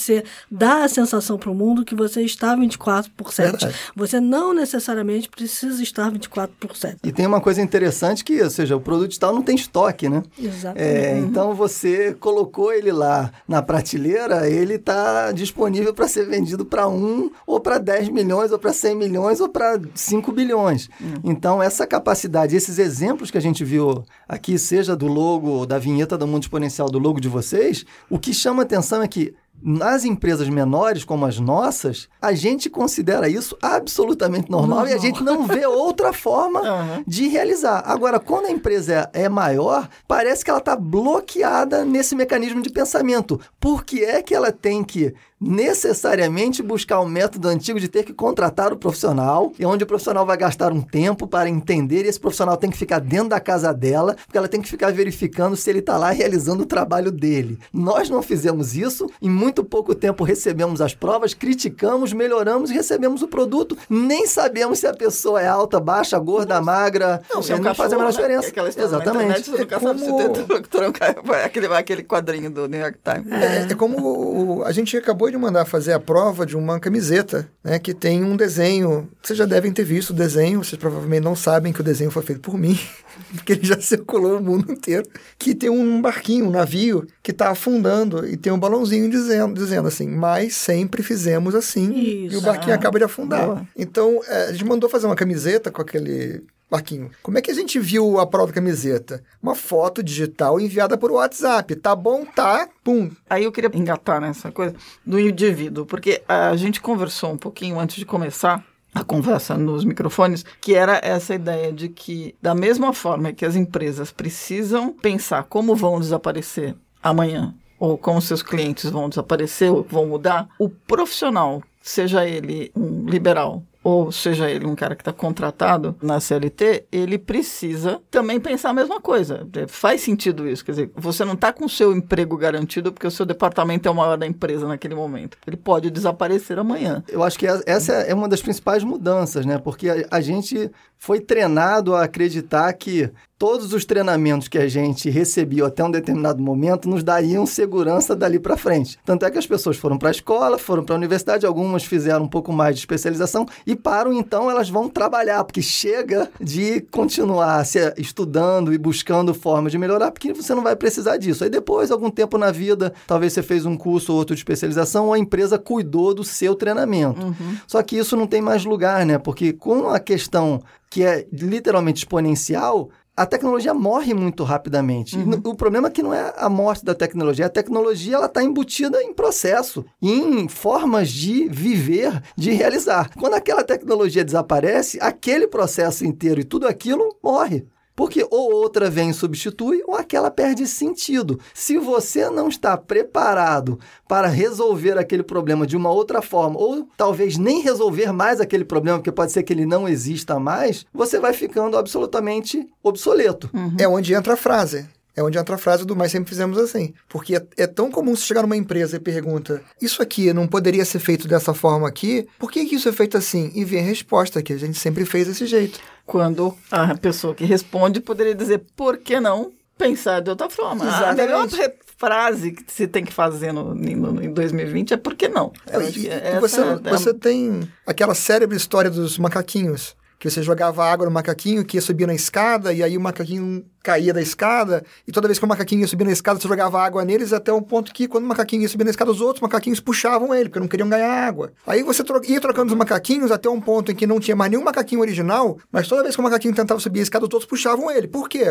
[SPEAKER 1] dá a sensação para o mundo que você está 24 por 7.
[SPEAKER 3] Verdade.
[SPEAKER 1] Você não necessariamente precisa estar 24 por 7.
[SPEAKER 4] E tem uma coisa interessante que, ou seja, o produto digital não tem estoque, né?
[SPEAKER 1] Exatamente.
[SPEAKER 4] É, então você colocou ele lá na prateleira, ele está disponível para ser vendido para um, ou para 10 milhões, ou para 100 milhões, ou para 5 bilhões. Então, essa capacidade, esses exemplos que a gente viu aqui, seja do logo, da vinheta do Mundo Exponencial, do logo de vocês, o que chama atenção é que nas empresas menores como as nossas, a gente considera isso absolutamente normal, e a
[SPEAKER 1] Normal.
[SPEAKER 4] gente não vê outra forma
[SPEAKER 2] Aham.
[SPEAKER 4] de realizar. Agora, quando a empresa é é maior, parece que ela está bloqueada nesse mecanismo de pensamento. Por que é que ela tem que necessariamente buscar o método antigo de ter que contratar o profissional, e onde o profissional vai gastar um tempo para entender, e esse profissional tem que ficar dentro da casa dela, porque ela tem que ficar verificando se ele está lá realizando o trabalho dele. Nós não fizemos isso, em muito pouco tempo recebemos as provas, criticamos, melhoramos e recebemos o produto, nem sabemos se a pessoa é alta, baixa, gorda, magra,
[SPEAKER 2] Não, se é um
[SPEAKER 4] não faz a menor
[SPEAKER 2] cachorro, né?
[SPEAKER 4] diferença.
[SPEAKER 2] Aquela história na
[SPEAKER 4] Exatamente.
[SPEAKER 2] internet, você nunca
[SPEAKER 3] É
[SPEAKER 2] sabe se
[SPEAKER 3] como-
[SPEAKER 2] aquele, aquele quadrinho do New York Times.
[SPEAKER 3] É, é como a gente acabou de mandar fazer a prova de uma camiseta, né, que tem um desenho. Vocês já devem ter visto o desenho, vocês provavelmente não sabem que o desenho foi feito por mim. porque ele já circulou o mundo inteiro, que tem um barquinho, um navio, que está afundando e tem um balãozinho dizendo, dizendo assim, mas sempre fizemos assim
[SPEAKER 1] Isso.
[SPEAKER 3] e o barquinho
[SPEAKER 2] Ah,
[SPEAKER 3] acaba de afundar.
[SPEAKER 2] boa.
[SPEAKER 3] Então, é, a gente mandou fazer uma camiseta com aquele barquinho. Como é que a gente viu a prova camiseta? Uma foto digital enviada por WhatsApp. Tá bom? Tá. Pum.
[SPEAKER 2] Aí eu queria engatar nessa coisa do indivíduo, porque a gente conversou um pouquinho antes de começar a conversa nos microfones, que era essa ideia de que, da mesma forma que as empresas precisam pensar como vão desaparecer amanhã, ou como seus clientes vão desaparecer ou vão mudar, o profissional, seja ele um liberal ou seja ele um cara que está contratado na CLT, ele precisa também pensar a mesma coisa. É, Faz sentido isso. Quer dizer, você não está com o seu emprego garantido porque o seu departamento é o maior da empresa naquele momento. Ele pode desaparecer amanhã.
[SPEAKER 4] Eu acho que essa é uma das principais mudanças, né? Porque a gente foi treinado a acreditar que todos os treinamentos que a gente recebia até um determinado momento nos dariam segurança dali para frente. Tanto é que as pessoas foram para a escola, foram para a universidade, algumas fizeram um pouco mais de especialização e param, então elas vão trabalhar, porque chega de continuar se estudando e buscando formas de melhorar, porque você não vai precisar disso. Aí depois, algum tempo na vida, talvez você fez um curso ou outro de especialização, ou a empresa cuidou do seu treinamento. Só que isso não tem mais lugar, né? Porque com a questão que é literalmente exponencial, a tecnologia morre muito rapidamente. E o problema é que não é a morte da tecnologia. A tecnologia ela está embutida em processo, em formas de viver, de realizar. Quando aquela tecnologia desaparece, aquele processo inteiro e tudo aquilo morre. Porque ou outra vem e substitui, ou aquela perde sentido. Se você não está preparado para resolver aquele problema de uma outra forma, ou talvez nem resolver mais aquele problema, porque pode ser que ele não exista mais, você vai ficando absolutamente obsoleto.
[SPEAKER 3] É onde entra a frase. É onde entra a frase do mas sempre fizemos assim. Porque é, é tão comum você chegar numa empresa e pergunta: Isso aqui não poderia ser feito dessa forma aqui? Por que, que isso é feito assim? E vem a resposta que a gente sempre fez desse jeito.
[SPEAKER 2] Quando a pessoa que responde poderia dizer, por que não pensar de outra forma? A
[SPEAKER 3] Exatamente.
[SPEAKER 2] melhor re- frase que se tem que fazer no, no- em 2020 é por que não? Acho
[SPEAKER 3] E- e você,
[SPEAKER 2] é-
[SPEAKER 3] você tem aquela célebre história dos macaquinhos. Que você jogava água no macaquinho que ia subir na escada, e aí o macaquinho caía da escada, e toda vez que o macaquinho ia subir na escada, você jogava água neles, até um ponto que, quando o macaquinho ia subir na escada, os outros macaquinhos puxavam ele, porque não queriam ganhar água. Aí você tro- ia trocando os macaquinhos até um ponto em que não tinha mais nenhum macaquinho original, mas toda vez que o macaquinho tentava subir a escada, os outros puxavam ele. Por quê?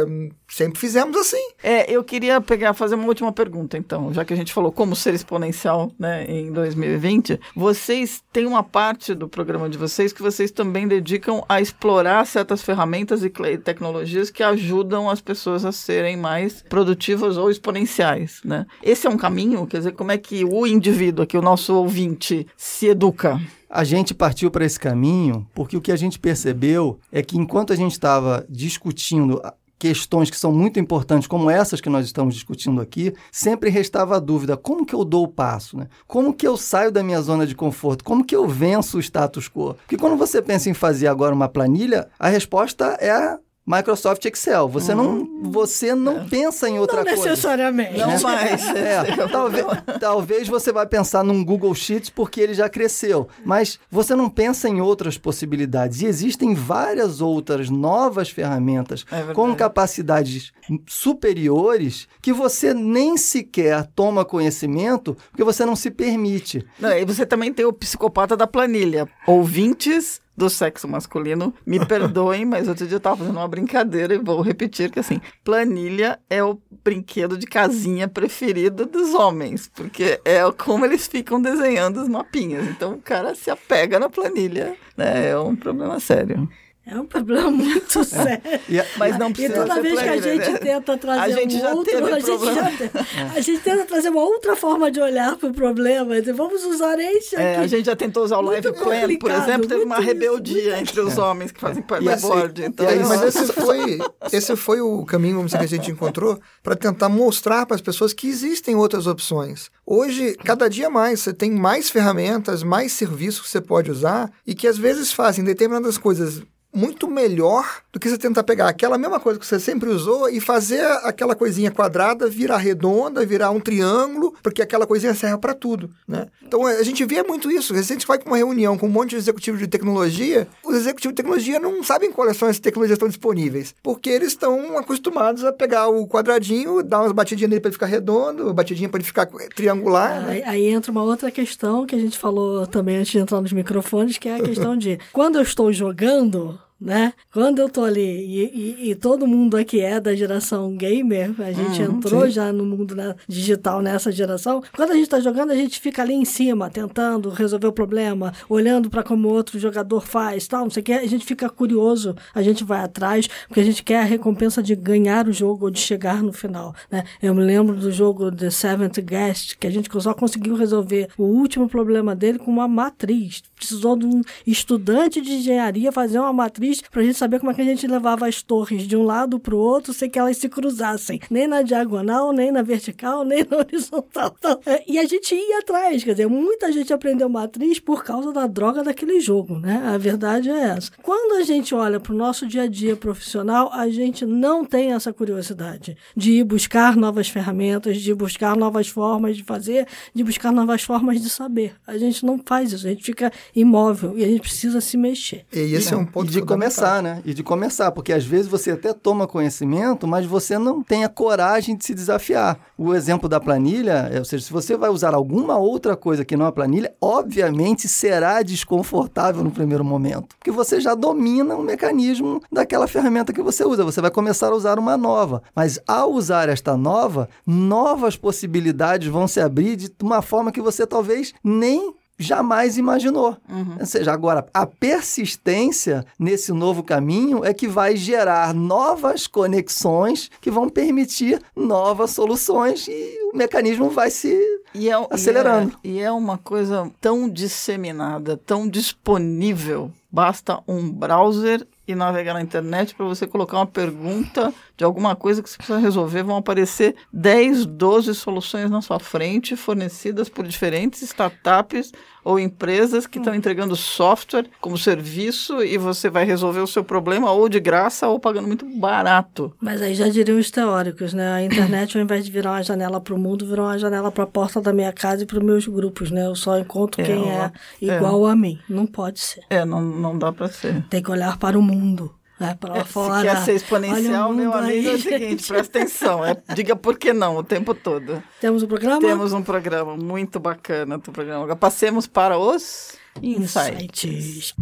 [SPEAKER 3] Sempre fizemos assim.
[SPEAKER 2] É, eu queria pegar, fazer uma última pergunta, então, já que a gente falou como ser exponencial né, em 2020. Vocês têm uma parte do programa de vocês que vocês também dedicam a explorar certas ferramentas e tecnologias que ajudam as pessoas a serem mais produtivas ou exponenciais, né? Esse é um caminho, quer dizer, como é que o indivíduo aqui, o nosso ouvinte, se educa?
[SPEAKER 4] A gente partiu para esse caminho porque o que a gente percebeu é que enquanto a gente estava discutindo questões que são muito importantes, como essas que nós estamos discutindo aqui, sempre restava a dúvida: como que eu dou o passo? Né? Como que eu saio da minha zona de conforto? Como que eu venço o status quo? Porque quando você pensa em fazer agora uma planilha, a resposta é Microsoft Excel. Você não, você não pensa em outra
[SPEAKER 1] Não
[SPEAKER 4] coisa.
[SPEAKER 1] necessariamente.
[SPEAKER 2] Não mais.
[SPEAKER 4] É, talvez, talvez você vai pensar num Google Sheets porque ele já cresceu, mas você não pensa em outras possibilidades. E existem várias outras novas ferramentas
[SPEAKER 2] É
[SPEAKER 4] com capacidades superiores que você nem sequer toma conhecimento porque você não se permite.
[SPEAKER 2] Não, e você também tem o psicopata da planilha. Ouvintes do sexo masculino, me perdoem, mas outro dia eu tava fazendo uma brincadeira e vou repetir que assim, planilha é o brinquedo de casinha preferido dos homens, porque é como eles ficam desenhando os mapinhas. Então o cara se apega na planilha, né? É um problema sério.
[SPEAKER 1] É um problema muito sério.
[SPEAKER 4] E a-
[SPEAKER 2] Mas não
[SPEAKER 1] E
[SPEAKER 2] precisa
[SPEAKER 1] toda
[SPEAKER 2] ser
[SPEAKER 1] vez que a
[SPEAKER 2] planilha,
[SPEAKER 1] gente
[SPEAKER 2] né?
[SPEAKER 1] tenta trazer
[SPEAKER 2] A gente
[SPEAKER 1] um
[SPEAKER 2] já
[SPEAKER 1] outro,
[SPEAKER 2] teve
[SPEAKER 1] a gente,
[SPEAKER 2] problema.
[SPEAKER 1] já tem- a gente tenta trazer uma outra forma de olhar para o problema. Dizer, Vamos usar este aqui.
[SPEAKER 2] É, a gente já tentou usar o
[SPEAKER 1] Muito
[SPEAKER 2] Live Plan, por exemplo, teve uma
[SPEAKER 1] isso,
[SPEAKER 2] rebeldia entre os homens que fazem
[SPEAKER 3] E
[SPEAKER 2] paddleboard. Então,
[SPEAKER 3] e aí, mas esse foi, esse foi o caminho vamos dizer, que a gente encontrou para tentar mostrar para as pessoas que existem outras opções. Hoje, cada dia mais, você tem mais ferramentas, mais serviços que você pode usar e que às vezes fazem determinadas coisas muito melhor do que você tentar pegar aquela mesma coisa que você sempre usou e fazer aquela coisinha quadrada virar redonda, virar um triângulo, porque aquela coisinha serve para tudo, né? Então a gente vê muito isso. A gente vai com uma reunião com um monte de executivos de tecnologia, os executivos de tecnologia não sabem quais são as tecnologias que estão disponíveis, porque eles estão acostumados a pegar o quadradinho, dar umas batidinhas nele para ele ficar redondo, batidinha para ele ficar triangular.
[SPEAKER 1] Né? aí entra uma outra questão que a gente falou também antes de entrar nos microfones, que é a questão de quando eu estou jogando, né? Quando eu tô ali e, e, e, todo mundo aqui é da geração gamer, a gente uhum, entrou sim. já no mundo né, digital nessa geração. Quando a gente tá jogando, a gente fica ali em cima, tentando resolver o problema, olhando para como outro jogador faz, tal, não sei o que. A gente fica curioso, a gente vai atrás, porque a gente quer a recompensa de ganhar o jogo ou de chegar no final, né? Eu me lembro do jogo The Seventh Guest, que a gente só conseguiu resolver o último problema dele com uma matriz. Precisou de um estudante de engenharia fazer uma matriz para a gente saber como é que a gente levava as torres de um lado para o outro sem que elas se cruzassem, nem na diagonal, nem na vertical, nem na horizontal. Então, é, e a gente ia atrás, quer dizer, muita gente aprendeu matriz por causa da droga daquele jogo, né? A verdade é essa. Quando a gente olha para o nosso dia a dia profissional, a gente não tem essa curiosidade de ir buscar novas ferramentas, de buscar novas formas de fazer, de buscar novas formas de saber. A gente não faz isso, a gente fica imóvel e a gente precisa se mexer.
[SPEAKER 3] E esse é um ponto
[SPEAKER 4] de começar, né? E de começar, porque às vezes você até toma conhecimento, mas você não tem a coragem de se desafiar. O exemplo da planilha, é, ou seja, se você vai usar alguma outra coisa que não a planilha, obviamente será desconfortável no primeiro momento, porque você já domina o mecanismo daquela ferramenta que você usa. Você vai começar a usar uma nova, mas ao usar esta nova, novas possibilidades vão se abrir de uma forma que você talvez nem jamais imaginou. Uhum. Ou seja, agora, a persistência nesse novo caminho é que vai gerar novas conexões que vão permitir novas soluções e o mecanismo vai se e é, acelerando.
[SPEAKER 2] E é, e é uma coisa tão disseminada, tão disponível. Basta um browser e navegar na internet para você colocar uma pergunta de alguma coisa que você precisa resolver. Vão aparecer 10, 12 soluções na sua frente, fornecidas por diferentes startups ou empresas que estão hum. entregando software como serviço e você vai resolver o seu problema ou de graça ou pagando muito barato.
[SPEAKER 1] Mas aí já diriam os teóricos, né? A internet, ao invés de virar uma janela para o mundo, virou uma janela para a porta da minha casa e para os meus grupos, né? Eu só encontro é, quem é, é igual é. a mim. Não pode ser.
[SPEAKER 2] É, não, não dá para ser.
[SPEAKER 1] Tem que olhar para o mundo. É, para é,
[SPEAKER 2] fora. Se quer ser exponencial, meu amigo, aí, é o seguinte, presta atenção. É, diga por que não o tempo todo.
[SPEAKER 1] Temos um programa?
[SPEAKER 2] Temos um programa muito bacana do programa. Agora passemos para os insights. insights.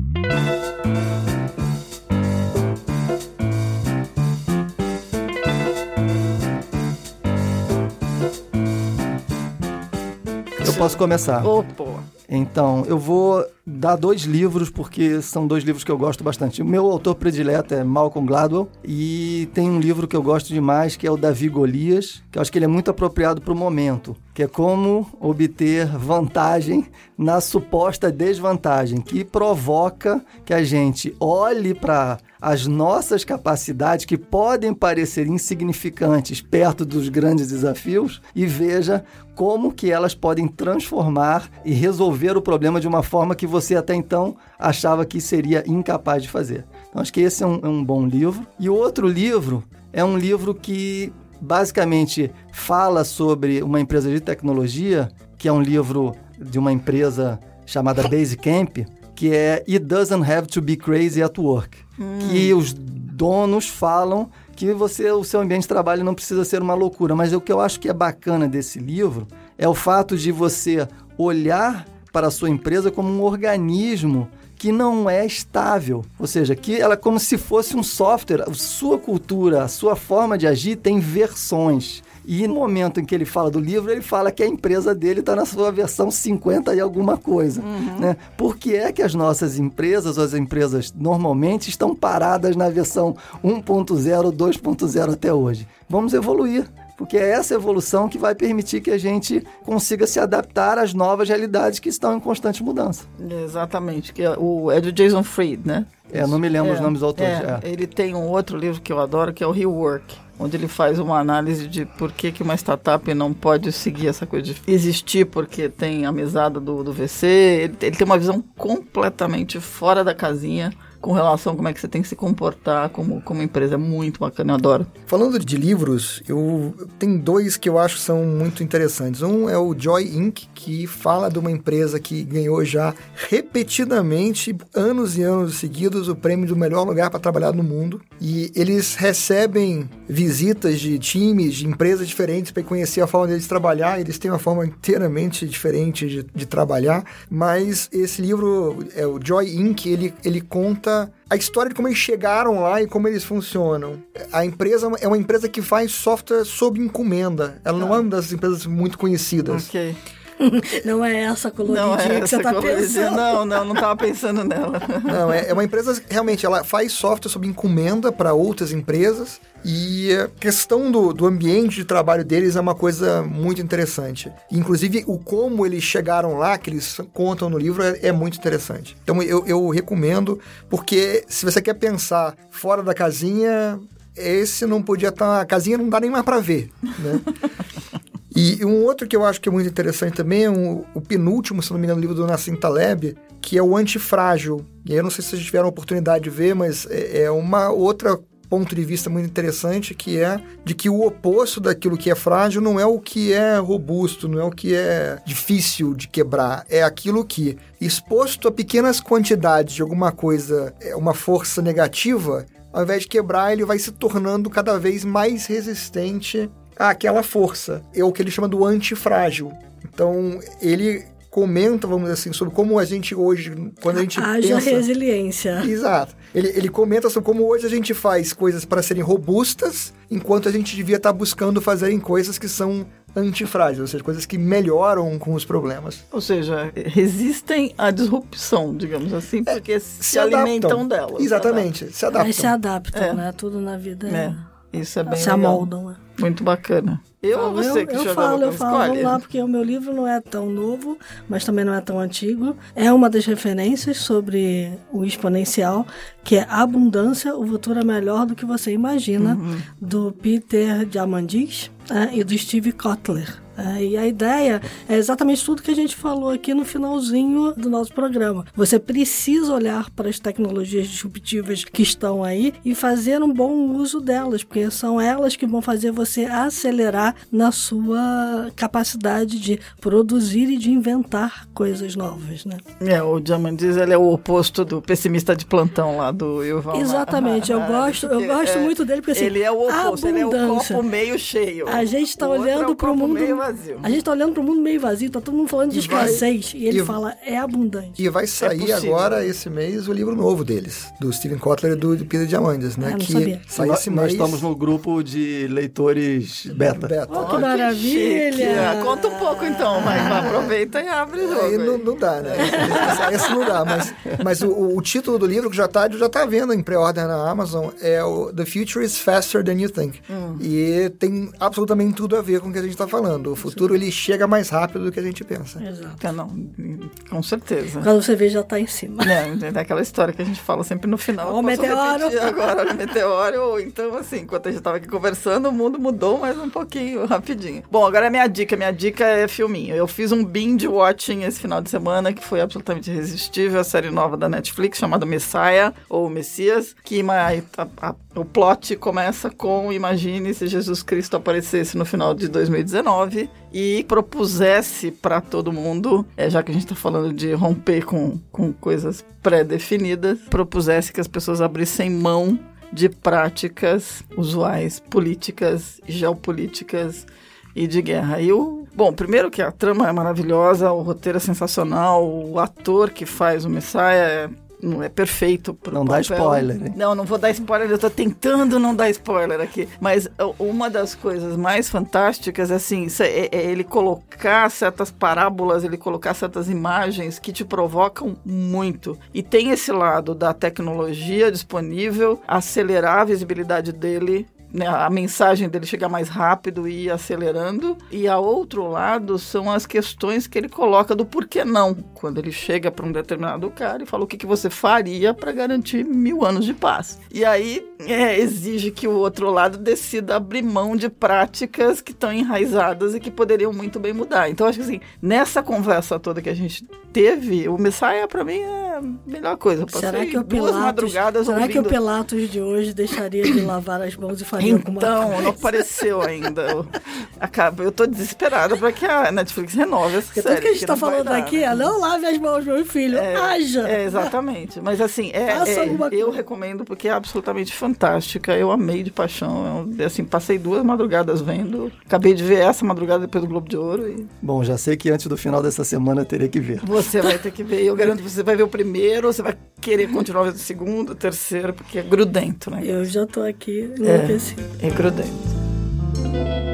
[SPEAKER 4] Eu posso começar.
[SPEAKER 2] Opa.
[SPEAKER 4] Então, eu vou dar dois livros, porque são dois livros que eu gosto bastante. O meu autor predileto é Malcolm Gladwell, e tem um livro que eu gosto demais, que é o Davi Golias, que eu acho que ele é muito apropriado para o momento, que é como obter vantagem na suposta desvantagem, que provoca que a gente olhe para as nossas capacidades, que podem parecer insignificantes perto dos grandes desafios, e veja como que elas podem transformar e resolver o problema de uma forma que você até então achava que seria incapaz de fazer. Então, acho que esse é um, é um bom livro. E outro livro é um livro que basicamente fala sobre uma empresa de tecnologia, que é um livro de uma empresa chamada Basecamp, que é It Doesn't Have to Be Crazy at Work. Hum. Que os donos falam que você, o seu ambiente de trabalho não precisa ser uma loucura. Mas o que eu acho que é bacana desse livro é o fato de você olhar para a sua empresa como um organismo que não é estável, ou seja, que ela é como se fosse um software. A sua cultura, a sua forma de agir tem versões. E no momento em que ele fala do livro, ele fala que a empresa dele está na sua versão 50 e alguma coisa. Uhum. Né? Por que é que as nossas empresas, ou as empresas normalmente, estão paradas na versão 1.0, 2.0 até hoje? Vamos evoluir porque é essa evolução que vai permitir que a gente consiga se adaptar às novas realidades que estão em constante mudança.
[SPEAKER 2] Exatamente, que é, o, é do Jason Fried, né?
[SPEAKER 4] É, não me lembro é, os nomes dos autores.
[SPEAKER 2] É, é. Ele tem um outro livro que eu adoro, que é o Rework, onde ele faz uma análise de por que, que uma startup não pode seguir essa coisa de existir porque tem a mesada do, do VC. Ele, ele tem uma visão completamente fora da casinha com relação a como é que você tem que se comportar como, como empresa. É muito bacana, eu adoro.
[SPEAKER 3] Falando de livros, eu tem dois que eu acho são muito interessantes. Um é o Joy Inc., que fala de uma empresa que ganhou já repetidamente, anos e anos seguidos, o prêmio do melhor lugar para trabalhar no mundo. E eles recebem visitas de times, de empresas diferentes para conhecer a forma deles trabalhar. Eles têm uma forma inteiramente diferente de, de trabalhar, mas esse livro, é o Joy Inc., ele, ele conta a história de como eles chegaram lá e como eles funcionam. A empresa é uma empresa que faz software sob encomenda. Ela não é uma das empresas muito conhecidas.
[SPEAKER 2] Ok.
[SPEAKER 1] Não é essa coloridinha
[SPEAKER 2] Não é
[SPEAKER 1] que você
[SPEAKER 2] essa
[SPEAKER 1] tá
[SPEAKER 2] coloridinha.
[SPEAKER 1] pensando.
[SPEAKER 2] Não, não, não tava pensando nela.
[SPEAKER 3] Não, é, é uma empresa realmente ela faz software sob encomenda para outras empresas e a questão do, do ambiente de trabalho deles é uma coisa muito interessante. Inclusive o como eles chegaram lá, que eles contam no livro, é, é muito interessante. Então eu, eu recomendo porque se você quer pensar fora da casinha, esse não podia estar, a casinha não dá nem mais para ver, né? E um outro que eu acho que é muito interessante também é um- o penúltimo, se não me engano, livro do Nassim Taleb, que é o Antifrágil. E aí eu não sei se vocês tiveram a oportunidade de ver, mas é é uma outra ponto de vista muito interessante que é de que o oposto daquilo que é frágil não é o que é robusto, não é o que é difícil de quebrar, é aquilo que exposto a pequenas quantidades de alguma coisa, é uma força negativa, ao invés de quebrar, ele vai se tornando cada vez mais resistente àquela força. É o que ele chama do antifrágil. Então, ele comenta, vamos dizer assim, sobre como a gente hoje, quando a gente
[SPEAKER 1] Haja
[SPEAKER 3] pensa...
[SPEAKER 1] resiliência.
[SPEAKER 3] Exato. Ele, ele comenta sobre como hoje a gente faz coisas para serem robustas, enquanto a gente devia estar buscando fazerem coisas que são antifrágeis, ou seja, coisas que melhoram com os problemas.
[SPEAKER 2] Ou seja, resistem à disrupção, digamos assim, porque se, alimentam dela.
[SPEAKER 3] Exatamente, se adaptam.
[SPEAKER 1] Mas se adaptam,
[SPEAKER 2] É.
[SPEAKER 1] né? Tudo na vida
[SPEAKER 2] É, isso é bem
[SPEAKER 1] se
[SPEAKER 2] legal.
[SPEAKER 1] amoldam. né?
[SPEAKER 2] Muito bacana. Eu ou
[SPEAKER 1] Falo,
[SPEAKER 2] você
[SPEAKER 1] eu,
[SPEAKER 2] que
[SPEAKER 1] eu falo, eu falo, vamos lá, porque o meu livro não é tão novo, mas também não é tão antigo. É uma das referências sobre o exponencial, que é Abundância, o futuro é melhor do que você imagina,
[SPEAKER 2] Uhum.
[SPEAKER 1] do Peter Diamandis né, e do Steve Kotler. É, e a ideia é exatamente tudo que a gente falou aqui no finalzinho do nosso programa. Você precisa olhar para as tecnologias disruptivas que estão aí e fazer um bom uso delas, porque são elas que vão fazer você acelerar na sua capacidade de produzir e de inventar coisas novas, né?
[SPEAKER 2] É, o Diamandis, ele é o oposto do pessimista de plantão lá do Yuval.
[SPEAKER 1] Exatamente, eu gosto, eu gosto
[SPEAKER 2] é,
[SPEAKER 1] muito dele porque assim,
[SPEAKER 2] Ele é o oposto, ele é o copo meio cheio.
[SPEAKER 1] A gente está
[SPEAKER 2] é
[SPEAKER 1] olhando
[SPEAKER 2] o
[SPEAKER 1] para o mundo.
[SPEAKER 2] Vazio.
[SPEAKER 1] A gente está olhando para o mundo meio vazio, tá todo mundo falando de
[SPEAKER 3] E vai-
[SPEAKER 1] escassez. E ele
[SPEAKER 3] e-
[SPEAKER 1] fala, é abundante.
[SPEAKER 3] E vai sair
[SPEAKER 2] possível.
[SPEAKER 3] agora, esse mês, o livro novo deles, do Steven Kotler e do, do Peter Diamandis, né?
[SPEAKER 1] Ah,
[SPEAKER 3] que
[SPEAKER 1] sabia.
[SPEAKER 3] sai
[SPEAKER 4] nós,
[SPEAKER 3] esse
[SPEAKER 4] nós
[SPEAKER 3] mês.
[SPEAKER 4] estamos no grupo de leitores beta.
[SPEAKER 1] Oh, que maravilha!
[SPEAKER 2] Ah, Conta um pouco então, mas aproveita e abre o jogo.
[SPEAKER 3] Aí não, não dá, né? Esse, esse não dá, mas, mas o, o título do livro que já tá, já tá vendo em pré-order na Amazon é o The Future is Faster Than You Think.
[SPEAKER 2] Hum.
[SPEAKER 3] E tem absolutamente tudo a ver com o que a gente tá falando. O futuro, ele chega mais rápido do que a gente pensa.
[SPEAKER 1] Exato.
[SPEAKER 2] Ah, não, com certeza.
[SPEAKER 1] Quando você vê, já tá em cima.
[SPEAKER 2] É, é daquela história que a gente fala sempre no final.
[SPEAKER 1] O meteoro.
[SPEAKER 2] agora o meteoro, ou então, assim, enquanto a gente tava aqui conversando, o mundo mudou mais um pouquinho, rapidinho. Bom, agora a minha dica. Minha dica é filminho. Eu fiz um binge watching esse final de semana, que foi absolutamente irresistível, a série nova da Netflix, chamada Messiah, ou Messias, que ma- a- a- o plot começa com, imagine se Jesus Cristo aparecesse no final de 2019 e propusesse para todo mundo, é, já que a gente está falando de romper com, com coisas pré-definidas, propusesse que as pessoas abrissem mão de práticas usuais, políticas, geopolíticas e de guerra. E o, bom, primeiro que a trama é maravilhosa, o roteiro é sensacional, o ator que faz o Messiah é, não é perfeito pro
[SPEAKER 4] Não dá
[SPEAKER 2] papel.
[SPEAKER 4] spoiler, hein?
[SPEAKER 2] Não, não vou dar spoiler, eu tô tentando não dar spoiler aqui. Mas uma das coisas mais fantásticas, assim, isso é, é ele colocar certas parábolas, ele colocar certas imagens que te provocam muito. E tem esse lado da tecnologia disponível, acelerar a visibilidade dele né, a mensagem dele chegar mais rápido e ir acelerando. E a outro lado são as questões que ele coloca do porquê não. Quando ele chega para um determinado cara e fala o que, que você faria para garantir mil anos de paz. E aí é, exige que o outro lado decida abrir mão de práticas que estão enraizadas e que poderiam muito bem mudar. Então acho que assim, nessa conversa toda que a gente teve, o Messiah para mim é a melhor coisa. Passei
[SPEAKER 1] Será que o
[SPEAKER 2] duas
[SPEAKER 1] Pilatos,
[SPEAKER 2] madrugadas
[SPEAKER 1] será que o
[SPEAKER 2] ouvindo...
[SPEAKER 1] Pilatos de hoje deixaria de lavar as mãos e faria alguma
[SPEAKER 2] Então,
[SPEAKER 1] coisa?
[SPEAKER 2] não apareceu ainda. Eu, acaba, eu tô desesperada para que a Netflix renove essa
[SPEAKER 1] Porque
[SPEAKER 2] série.
[SPEAKER 1] tudo que a gente
[SPEAKER 2] porque
[SPEAKER 1] tá falando
[SPEAKER 2] dar,
[SPEAKER 1] aqui
[SPEAKER 2] né?
[SPEAKER 1] é não lave as mãos, meu filho,
[SPEAKER 2] É,
[SPEAKER 1] haja.
[SPEAKER 2] É, exatamente. Mas assim, é, é,
[SPEAKER 1] alguma
[SPEAKER 2] eu
[SPEAKER 1] coisa.
[SPEAKER 2] recomendo porque é absolutamente fantástica. Eu amei de paixão. Eu, assim, passei duas madrugadas vendo. Acabei de ver essa madrugada depois do Globo de Ouro e
[SPEAKER 4] Bom, já sei que antes do final dessa semana eu terei que ver.
[SPEAKER 2] você vai ter que ver. Eu garanto que você vai ver o primeiro, você vai querer continuar vendo o segundo, o terceiro, porque é grudento, né?
[SPEAKER 1] Eu já tô aqui enlouquecida.
[SPEAKER 2] É grudento.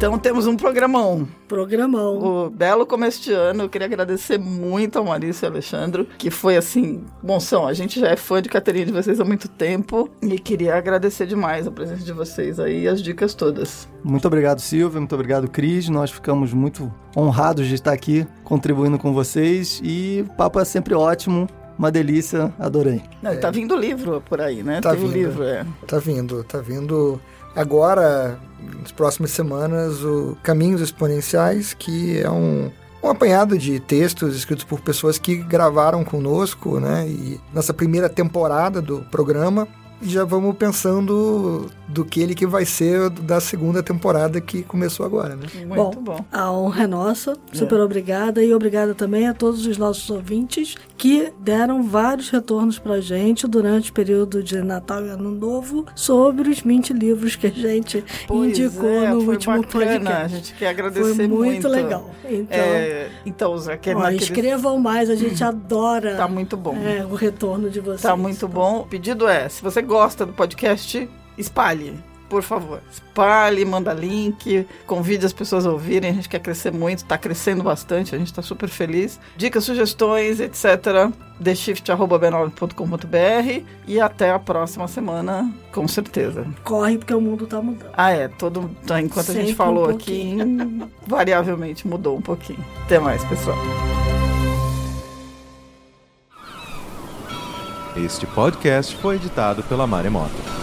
[SPEAKER 2] Então temos um programão.
[SPEAKER 1] Programão.
[SPEAKER 2] O belo começo de ano, eu queria agradecer muito ao Maurício e ao Alexandre, que foi assim, bom são, a gente já é fã de Caterina de vocês há muito tempo e queria agradecer demais a presença de vocês aí e as dicas todas.
[SPEAKER 4] Muito obrigado, Silvia. Muito obrigado, Cris. Nós ficamos muito honrados de estar aqui contribuindo com vocês e o papo é sempre ótimo. Uma delícia, adorei.
[SPEAKER 2] Não, e tá vindo livro por aí, né?
[SPEAKER 3] Tá
[SPEAKER 2] Tem o
[SPEAKER 3] vindo.
[SPEAKER 2] livro, é.
[SPEAKER 3] Tá vindo, tá vindo agora, nas próximas semanas, o Caminhos Exponenciais, que é um, um apanhado de textos escritos por pessoas que gravaram conosco, né? E nessa primeira temporada do programa. E já vamos pensando do que ele que vai ser da segunda temporada que começou agora, né?
[SPEAKER 2] Muito bom.
[SPEAKER 1] A honra é nossa, super obrigada e obrigada também a todos os nossos ouvintes que deram vários retornos pra gente durante o período de Natal e Ano Novo sobre os 20 livros que a gente
[SPEAKER 2] Pois
[SPEAKER 1] indicou
[SPEAKER 2] é,
[SPEAKER 1] no último
[SPEAKER 2] bacana. A
[SPEAKER 1] podcast.
[SPEAKER 2] gente quer agradecer
[SPEAKER 1] Foi muito,
[SPEAKER 2] muito.
[SPEAKER 1] legal. Então,
[SPEAKER 2] É, então, que
[SPEAKER 1] ó,
[SPEAKER 2] naquele-
[SPEAKER 1] escrevam mais, a gente adora
[SPEAKER 2] Tá muito bom.
[SPEAKER 1] é, o retorno de vocês.
[SPEAKER 2] Tá muito bom. O pedido é, se você gosta do podcast, espalhe. Por favor, espalhe, manda link, convide as pessoas a ouvirem. A gente quer crescer muito, tá crescendo bastante, a gente tá super feliz. Dicas, sugestões, etc. theshift.b9.com.br e até a próxima semana, com certeza.
[SPEAKER 1] Corre porque o mundo tá mudando.
[SPEAKER 2] Ah, é, todo, tá, enquanto a
[SPEAKER 1] Sempre
[SPEAKER 2] gente falou
[SPEAKER 1] um
[SPEAKER 2] aqui, variavelmente mudou um pouquinho. Até mais, pessoal.
[SPEAKER 5] Este podcast foi editado pela Maremoto.